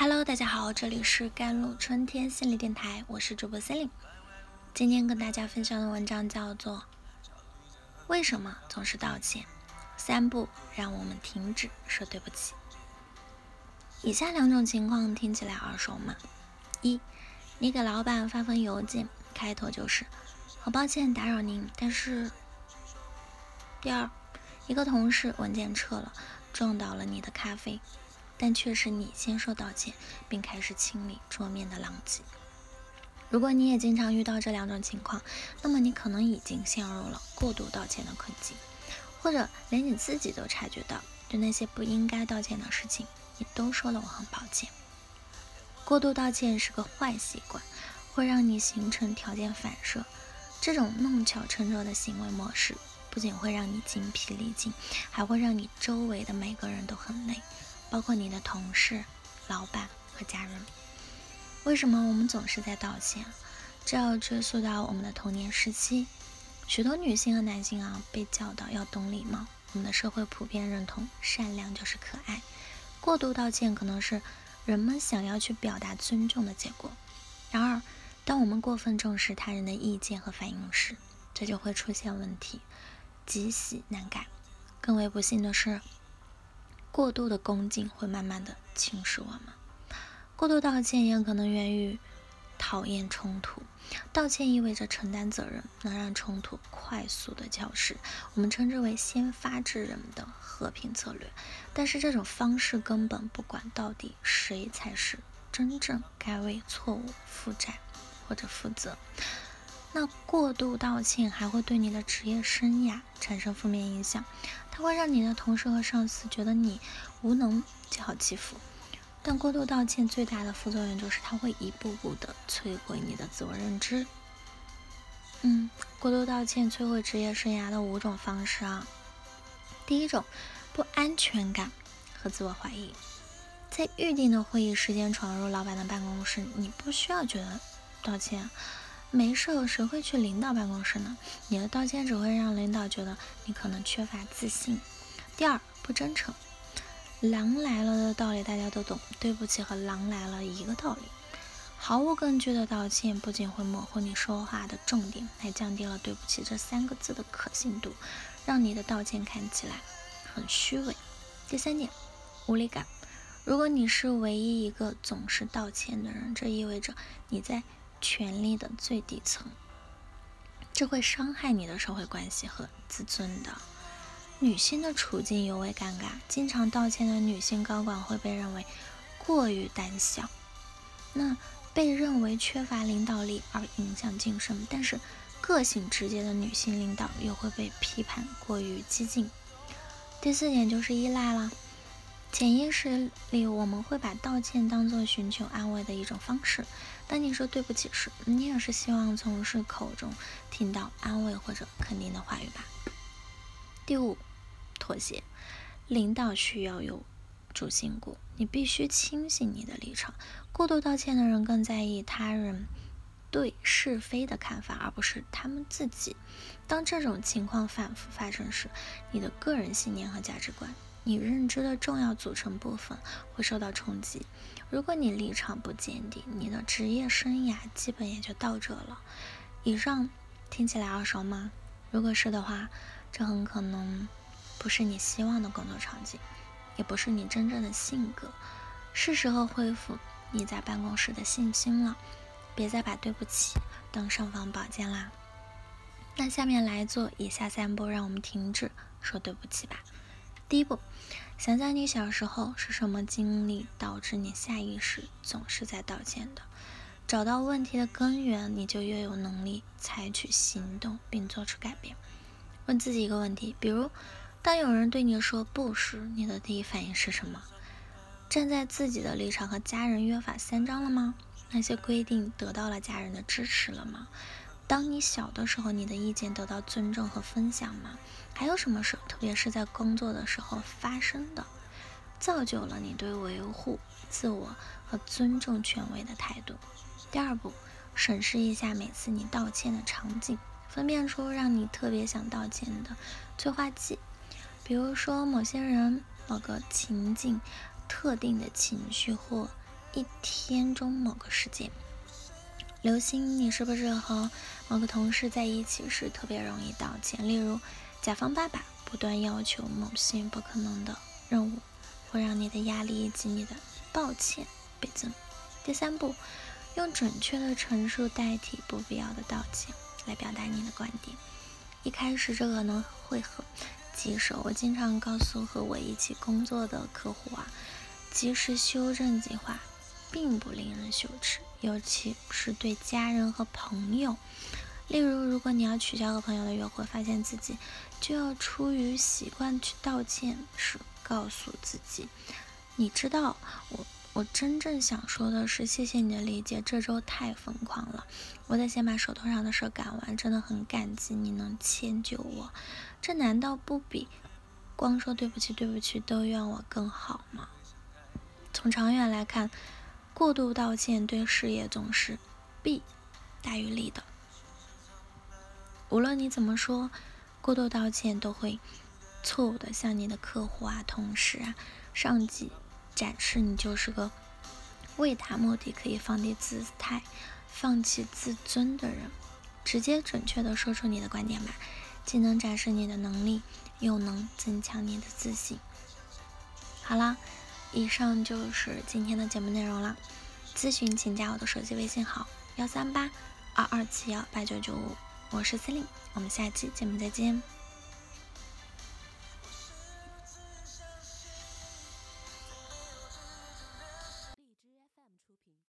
Hello，大家好，这里是甘露春天心理电台，我是主播 c e l i n e 今天跟大家分享的文章叫做《为什么总是道歉？三步让我们停止说对不起》。以下两种情况听起来耳熟吗？一，你给老板发封邮件，开头就是“很抱歉打扰您”，但是……第二，一个同事文件撤了，撞倒了你的咖啡。但却是你先说道歉，并开始清理桌面的狼藉。如果你也经常遇到这两种情况，那么你可能已经陷入了过度道歉的困境，或者连你自己都察觉到，对那些不应该道歉的事情，你都说了我很抱歉。过度道歉是个坏习惯，会让你形成条件反射。这种弄巧成拙的行为模式，不仅会让你精疲力尽，还会让你周围的每个人都很累。包括你的同事、老板和家人。为什么我们总是在道歉？这要追溯到我们的童年时期。许多女性和男性啊，被教导要懂礼貌。我们的社会普遍认同善良就是可爱。过度道歉可能是人们想要去表达尊重的结果。然而，当我们过分重视他人的意见和反应时，这就会出现问题，积习难改。更为不幸的是。过度的恭敬会慢慢的侵蚀我们。过度道歉也可能源于讨厌冲突。道歉意味着承担责任，能让冲突快速的消失。我们称之为先发制人的和平策略。但是这种方式根本不管到底谁才是真正该为错误负债或者负责。那过度道歉还会对你的职业生涯产生负面影响。它会让你的同事和上司觉得你无能就好欺负，但过度道歉最大的副作用就是它会一步步的摧毁你的自我认知。嗯，过度道歉摧毁职业生涯的五种方式啊。第一种，不安全感和自我怀疑，在预定的会议时间闯入老板的办公室，你不需要觉得道歉。没事，谁会去领导办公室呢？你的道歉只会让领导觉得你可能缺乏自信。第二，不真诚。狼来了的道理大家都懂，对不起和狼来了一个道理。毫无根据的道歉不仅会模糊你说话的重点，还降低了对不起这三个字的可信度，让你的道歉看起来很虚伪。第三点，无力感。如果你是唯一一个总是道歉的人，这意味着你在。权力的最底层，这会伤害你的社会关系和自尊的。女性的处境尤为尴尬，经常道歉的女性高管会被认为过于胆小，那被认为缺乏领导力而影响晋升。但是个性直接的女性领导又会被批判过于激进。第四点就是依赖了。潜意识里，我们会把道歉当做寻求安慰的一种方式。当你说对不起时，你也是希望从事口中听到安慰或者肯定的话语吧。第五，妥协。领导需要有主心骨，你必须清醒你的立场。过度道歉的人更在意他人对是非的看法，而不是他们自己。当这种情况反复发生时，你的个人信念和价值观。你认知的重要组成部分会受到冲击。如果你立场不坚定，你的职业生涯基本也就到这了。以上听起来耳熟吗？如果是的话，这很可能不是你希望的工作场景，也不是你真正的性格。是时候恢复你在办公室的信心了，别再把对不起当尚方宝剑啦。那下面来做以下三步，让我们停止说对不起吧。第一步，想想你小时候是什么经历导致你下意识总是在道歉的，找到问题的根源，你就越有能力采取行动并做出改变。问自己一个问题，比如，当有人对你说不时，你的第一反应是什么？站在自己的立场和家人约法三章了吗？那些规定得到了家人的支持了吗？当你小的时候，你的意见得到尊重和分享吗？还有什么事，特别是在工作的时候发生的，造就了你对维护自我和尊重权威的态度？第二步，审视一下每次你道歉的场景，分辨出让你特别想道歉的催化剂，比如说某些人、某个情境、特定的情绪或一天中某个时间。刘星，你是不是和某个同事在一起时特别容易道歉？例如，甲方爸爸不断要求某些不可能的任务，会让你的压力以及你的抱歉倍增。第三步，用准确的陈述代替不必要的道歉，来表达你的观点。一开始这可能会很棘手，我经常告诉和我一起工作的客户啊，及时修正计划。并不令人羞耻，尤其是对家人和朋友。例如，如果你要取消和朋友的约会，发现自己就要出于习惯去道歉时，告诉自己：“你知道，我我真正想说的是，谢谢你的理解。这周太疯狂了，我得先把手头上的事赶完。真的很感激你能迁就我，这难道不比光说对不起、对不起都怨我更好吗？从长远来看。”过度道歉对事业总是弊大于利的。无论你怎么说，过度道歉都会错误的向你的客户啊、同事啊、上级展示你就是个为达目的可以放低姿态、放弃自尊的人。直接准确的说出你的观点吧，既能展示你的能力，又能增强你的自信。好了。以上就是今天的节目内容了。咨询请加我的手机微信号：幺三八二二七幺八九九五，我是司令，我们下期节目再见。